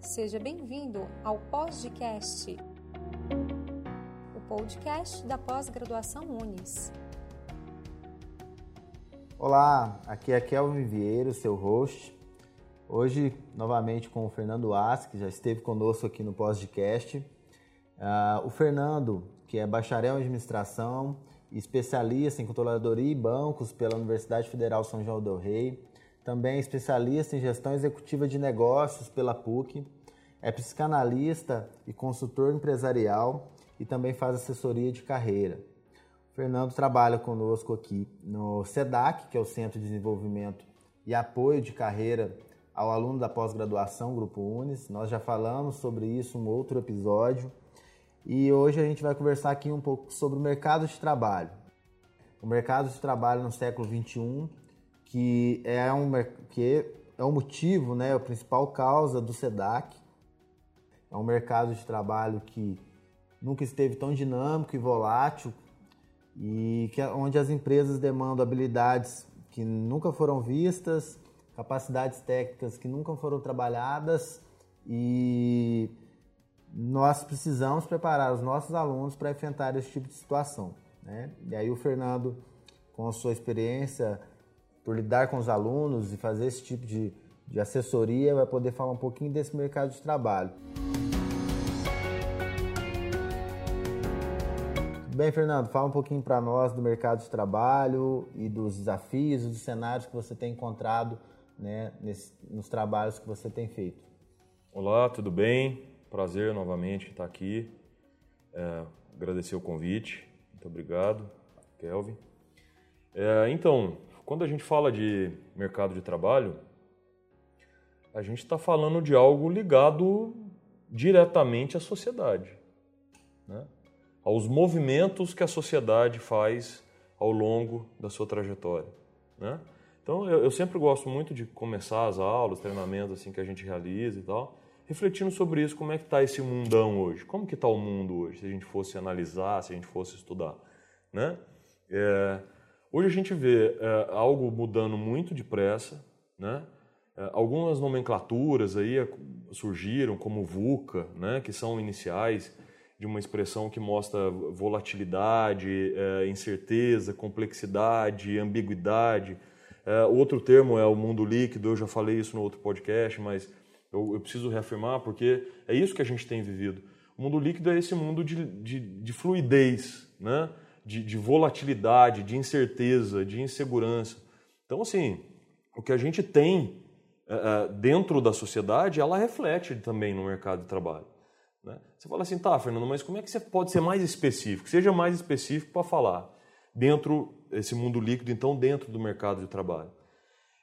Seja bem-vindo ao Podcast, o podcast da pós-graduação Unis. Olá, aqui é Kelvin Vieira, seu host. Hoje, novamente com o Fernando As, que já esteve conosco aqui no podcast. Uh, o Fernando, que é bacharel em administração, especialista em controladoria e bancos pela Universidade Federal São João del Rei, também é especialista em gestão executiva de negócios pela PUC, é psicanalista e consultor empresarial e também faz assessoria de carreira. O Fernando trabalha conosco aqui no SEDAC, que é o Centro de Desenvolvimento e Apoio de Carreira ao aluno da pós-graduação Grupo Unis. Nós já falamos sobre isso em um outro episódio. E hoje a gente vai conversar aqui um pouco sobre o mercado de trabalho. O mercado de trabalho no século XXI, que é um, que é um motivo, né, a principal causa do SEDAC, é um mercado de trabalho que nunca esteve tão dinâmico e volátil e que é onde as empresas demandam habilidades que nunca foram vistas, capacidades técnicas que nunca foram trabalhadas e nós precisamos preparar os nossos alunos para enfrentar esse tipo de situação. Né? E aí o Fernando, com a sua experiência por lidar com os alunos e fazer esse tipo de, de assessoria, vai poder falar um pouquinho desse mercado de trabalho. Bem, Fernando, fala um pouquinho para nós do mercado de trabalho e dos desafios dos cenários que você tem encontrado né, nesse, nos trabalhos que você tem feito. Olá, tudo bem? Prazer novamente estar aqui. É, agradecer o convite. Muito obrigado, Kelvin. É, então, quando a gente fala de mercado de trabalho, a gente está falando de algo ligado diretamente à sociedade. Né? aos movimentos que a sociedade faz ao longo da sua trajetória. Né? Então, eu, eu, sempre gosto muito de começar as aulas, treinamentos assim que a gente realiza e tal, refletindo sobre isso, como é que está esse mundão hoje? Como que está o mundo hoje, se a gente fosse analisar, se a gente fosse estudar? Né? É, hoje a gente vê é, algo mudando muito depressa, né? É, algumas nomenclaturas aí surgiram, como VUCA, né? que são iniciais de uma expressão que mostra volatilidade, é, incerteza, complexidade, ambiguidade. Outro termo é o mundo líquido, eu já falei isso no outro podcast, mas eu, eu, preciso reafirmar porque é isso que a gente tem vivido. O mundo líquido é esse mundo de, de, de fluidez, né? De, de volatilidade, de incerteza, de insegurança. Então, assim, o que a gente tem é, dentro da sociedade, ela reflete também no mercado de trabalho. Né? Você fala assim, tá, Fernando, mas como é que você pode ser mais específico? Seja mais específico para falar dentro desse mundo líquido, então dentro do mercado de trabalho.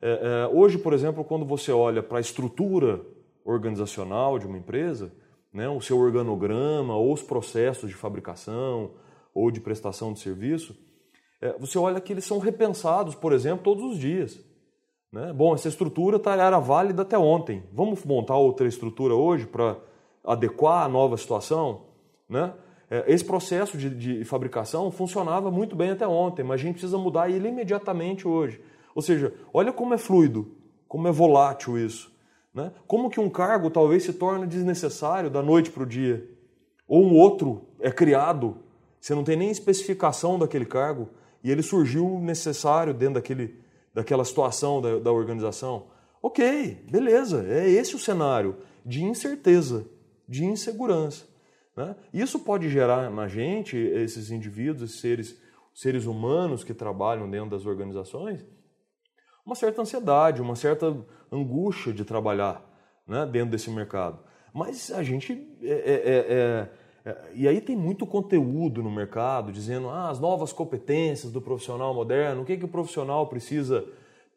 É, hoje, por exemplo, quando você olha para a estrutura organizacional de uma empresa, né, o seu organograma ou os processos de fabricação ou de prestação de serviço, é, você olha que eles são repensados, por exemplo, todos os dias. Né? Bom, essa estrutura tá, era válida até ontem. Vamos montar outra estrutura hoje para adequar a nova situação, né? É, esse processo de, de, fabricação funcionava muito bem até ontem, mas a gente precisa mudar ele imediatamente hoje. Ou seja, olha como é fluido, como é volátil isso. Né? Como que um cargo talvez se torne desnecessário da noite para o dia. Ou um outro é criado, você não tem nem especificação daquele cargo, e ele surgiu necessário dentro daquele, daquela situação da, da organização. Ok, beleza, é esse o cenário de incerteza de insegurança. Né? Isso pode gerar na gente, esses indivíduos, esses seres, seres humanos que trabalham dentro das organizações, uma certa ansiedade, uma certa angústia de trabalhar né, dentro desse mercado. Mas a gente. É, é, é, é, e aí tem muito conteúdo no mercado dizendo ah, as novas competências do profissional moderno, o que, que o profissional precisa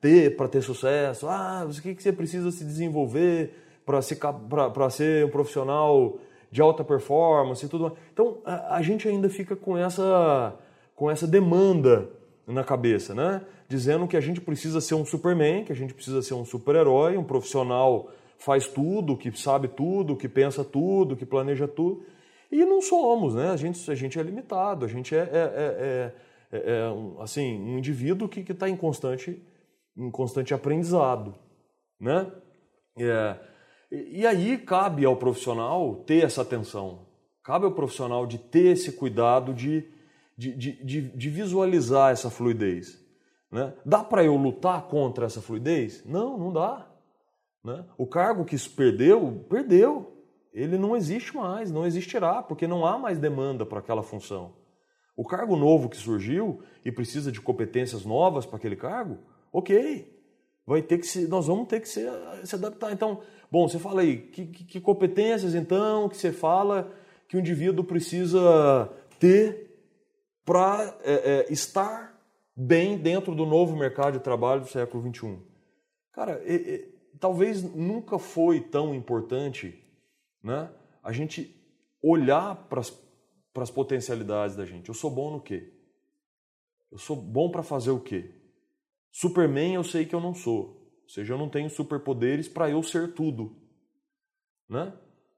ter para ter sucesso, ah, o que, que você precisa se desenvolver para ser, ser um profissional de alta performance e tudo mais. Então a, a, gente ainda fica com essa, com essa demanda na cabeça, né? Dizendo que a gente precisa ser um Superman, que a gente precisa ser um super-herói, um profissional faz tudo, que sabe tudo, que pensa tudo, que planeja tudo. E não somos, né? A gente, a gente é limitado, a gente é, é, é, é, é um, assim, um indivíduo que está em constante, em constante aprendizado, né? É, E, e aí cabe ao profissional ter essa atenção, cabe ao profissional de ter esse cuidado de, de, de, de, de visualizar essa fluidez. Né? Dá para eu lutar contra essa fluidez? Não, não dá. Né? O cargo que perdeu, perdeu. Ele não existe mais, não existirá, porque não há mais demanda para aquela função. O cargo novo que surgiu e precisa de competências novas para aquele cargo, ok. Vai ter que se, nós vamos ter que se, se adaptar. Então, bom, você fala aí, que, que, que competências então que você fala que o indivíduo precisa ter para é, é, estar bem dentro do novo mercado de trabalho do século XXI? Cara, talvez nunca foi tão importante né, a gente olhar para as potencialidades da gente. Eu sou bom no quê? Eu sou bom para fazer o quê? Superman eu sei que eu não sou. Ou seja, eu não tenho superpoderes para eu ser tudo. Né?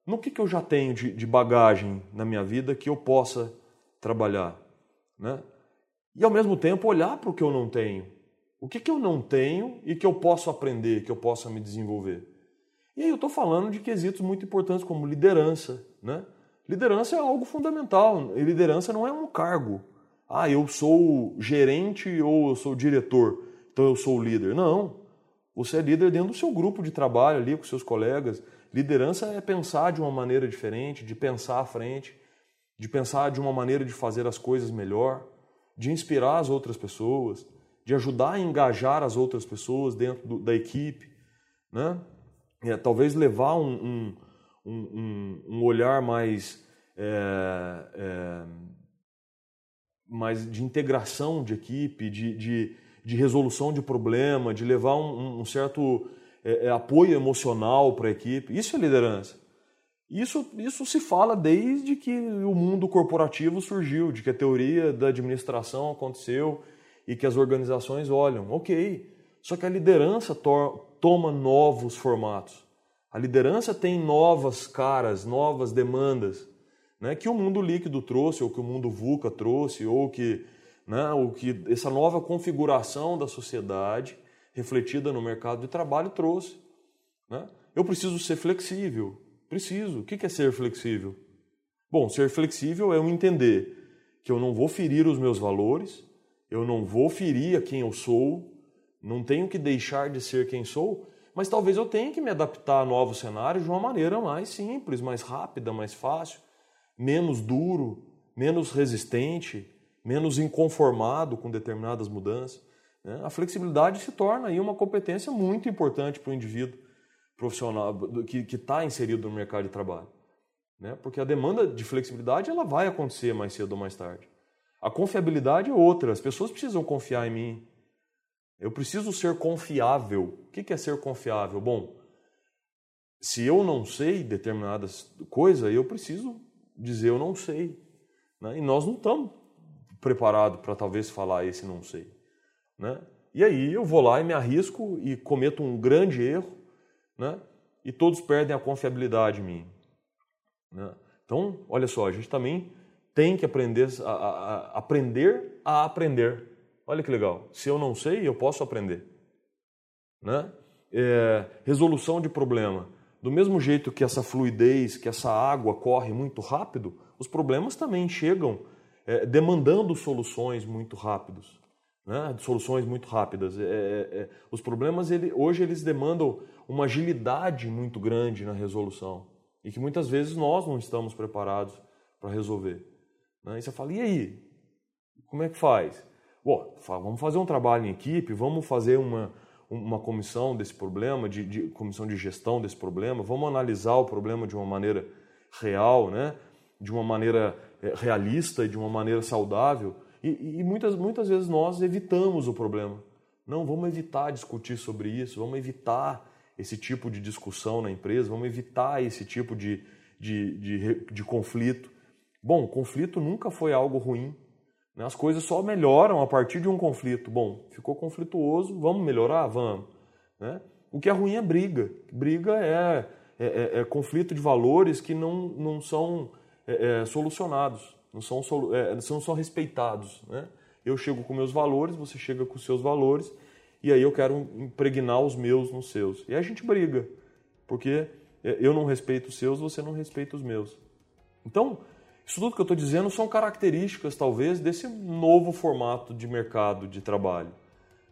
No que, que eu já tenho de, de bagagem na minha vida que eu possa trabalhar? Né? E ao mesmo tempo olhar para o que eu não tenho. O que, que eu não tenho e que eu posso aprender, que eu possa me desenvolver? E aí eu estou falando de quesitos muito importantes como liderança, né? Liderança é algo fundamental. Liderança não é um cargo. Ah, eu sou gerente ou eu sou diretor, então eu sou líder. Não. Você é líder dentro do seu grupo de trabalho ali com seus colegas. Liderança é pensar de uma maneira diferente, de pensar à frente, de pensar de uma maneira de fazer as coisas melhor, de inspirar as outras pessoas, de ajudar a engajar as outras pessoas dentro do, da equipe, né? É, talvez levar um, um um, um, olhar mais, é, é, mais de integração de equipe, de, de, de, resolução de problema, de levar um, certo é, é apoio emocional para a equipe. Isso é liderança. Isso, isso se fala desde que o mundo corporativo surgiu, de que a teoria da administração aconteceu e que as organizações olham. Ok, só que a liderança to toma novos formatos. A liderança tem novas caras, novas demandas, né, que o mundo líquido trouxe, ou que o mundo VUCA trouxe, ou que, né, ou que essa nova configuração da sociedade refletida no mercado de trabalho trouxe. Né? Eu preciso ser flexível. Preciso. O que é ser flexível? Bom, ser flexível é eu entender que eu não vou ferir os meus valores, eu não vou ferir a quem eu sou, não tenho que deixar de ser quem sou, mas talvez eu tenha que me adaptar a novos cenários de uma maneira mais simples, mais rápida, mais fácil, menos duro, menos resistente, menos inconformado com determinadas mudanças. Né? A flexibilidade se torna aí uma competência muito importante para o indivíduo profissional que está inserido no mercado de trabalho. Né? Porque a demanda de flexibilidade ela vai acontecer mais cedo ou mais tarde. A confiabilidade é outra. As pessoas precisam confiar em mim. Eu preciso ser confiável. O que é ser confiável? Bom, se eu não sei determinadas coisas, eu preciso dizer eu não sei. Né? E nós não estamos preparados para talvez falar esse não sei. Né? E aí eu vou lá e me arrisco e cometo um grande erro, né? e todos perdem a confiabilidade em mim. Né? Então, olha só, a gente também tem que aprender a, a, a aprender a aprender. Olha que legal. Se eu não sei, eu posso aprender. Né? É, resolução de problema. Do mesmo jeito que essa fluidez, que essa água corre muito rápido, os problemas também chegam é, demandando soluções muito rápidas. Né? Soluções muito rápidas. É, é, é, os problemas, ele, hoje, eles demandam uma agilidade muito grande na resolução. E que muitas vezes nós não estamos preparados para resolver. Né? E você fala, e aí? Como é que faz? Bom, vamos fazer um trabalho em equipe, vamos fazer uma, uma comissão desse problema, de, de, comissão de gestão desse problema, vamos analisar o problema de uma maneira real, né? de uma maneira eh, realista e de uma maneira saudável. E, e muitas, muitas vezes nós evitamos o problema. Não, vamos evitar discutir sobre isso, vamos evitar esse tipo de discussão na empresa, vamos evitar esse tipo de, de, de, de conflito. Bom, conflito nunca foi algo ruim? As coisas só melhoram a partir de um conflito. Bom, ficou conflituoso, vamos melhorar? Vamos. Né? O que é ruim é briga. Briga é, é, é, é conflito de valores que não, não são é, é solucionados, não são, é, são respeitados. Né? Eu chego com meus valores, você chega com seus valores, e aí eu quero impregnar os meus nos seus. E a gente briga, porque eu não respeito os seus, você não respeita os meus. Então, isso tudo que eu estou dizendo são características, talvez, desse novo formato de mercado de trabalho.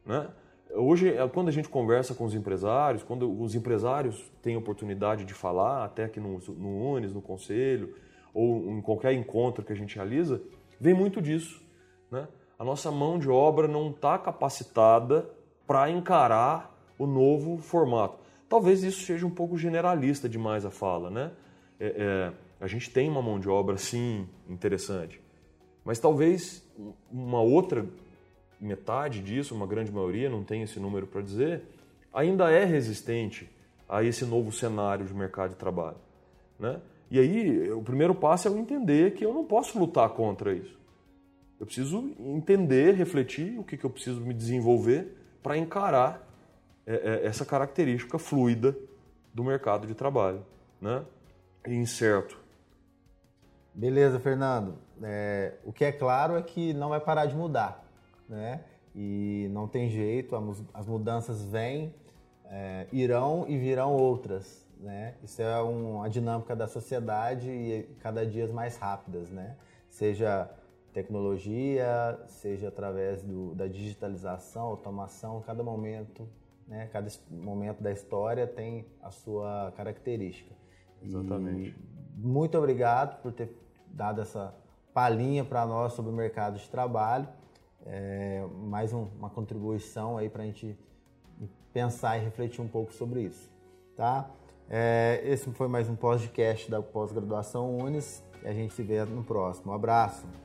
Né? Hoje, é, quando a gente conversa com os empresários, quando os empresários têm oportunidade de falar, até aqui no, no UNES, no Conselho, ou em qualquer encontro que a gente realiza, vem muito disso. Né? A nossa mão de obra não está capacitada para encarar o novo formato. Talvez isso seja um pouco generalista demais a fala. Né? É, é, a gente tem uma mão de obra, sim, interessante. Mas talvez uma outra metade disso, uma grande maioria, não tem esse número para dizer, ainda é resistente a esse novo cenário de mercado de trabalho. Né? E aí, o primeiro passo é eu entender que eu não posso lutar contra isso. Eu preciso entender, refletir o que, que eu preciso me desenvolver para encarar é, é, essa característica fluida do mercado de trabalho. Né? E incerto. Beleza, Fernando. É, o que é claro é que não vai parar de mudar né? E não tem jeito, as mudanças vêm, é, irão e virão outras, né? Isso é uma dinâmica da sociedade e cada dia mais rápidas, né? Seja tecnologia, seja através do, da digitalização, automação, cada momento, né? Cada momento da história tem a sua característica. Exatamente. E muito obrigado por ter dado essa palhinha para nós sobre o mercado de trabalho é, mais um, uma contribuição aí para a gente pensar e refletir um pouco sobre isso, tá? É, esse foi mais um podcast da pós-graduação Unis e a gente se vê no próximo. Um abraço!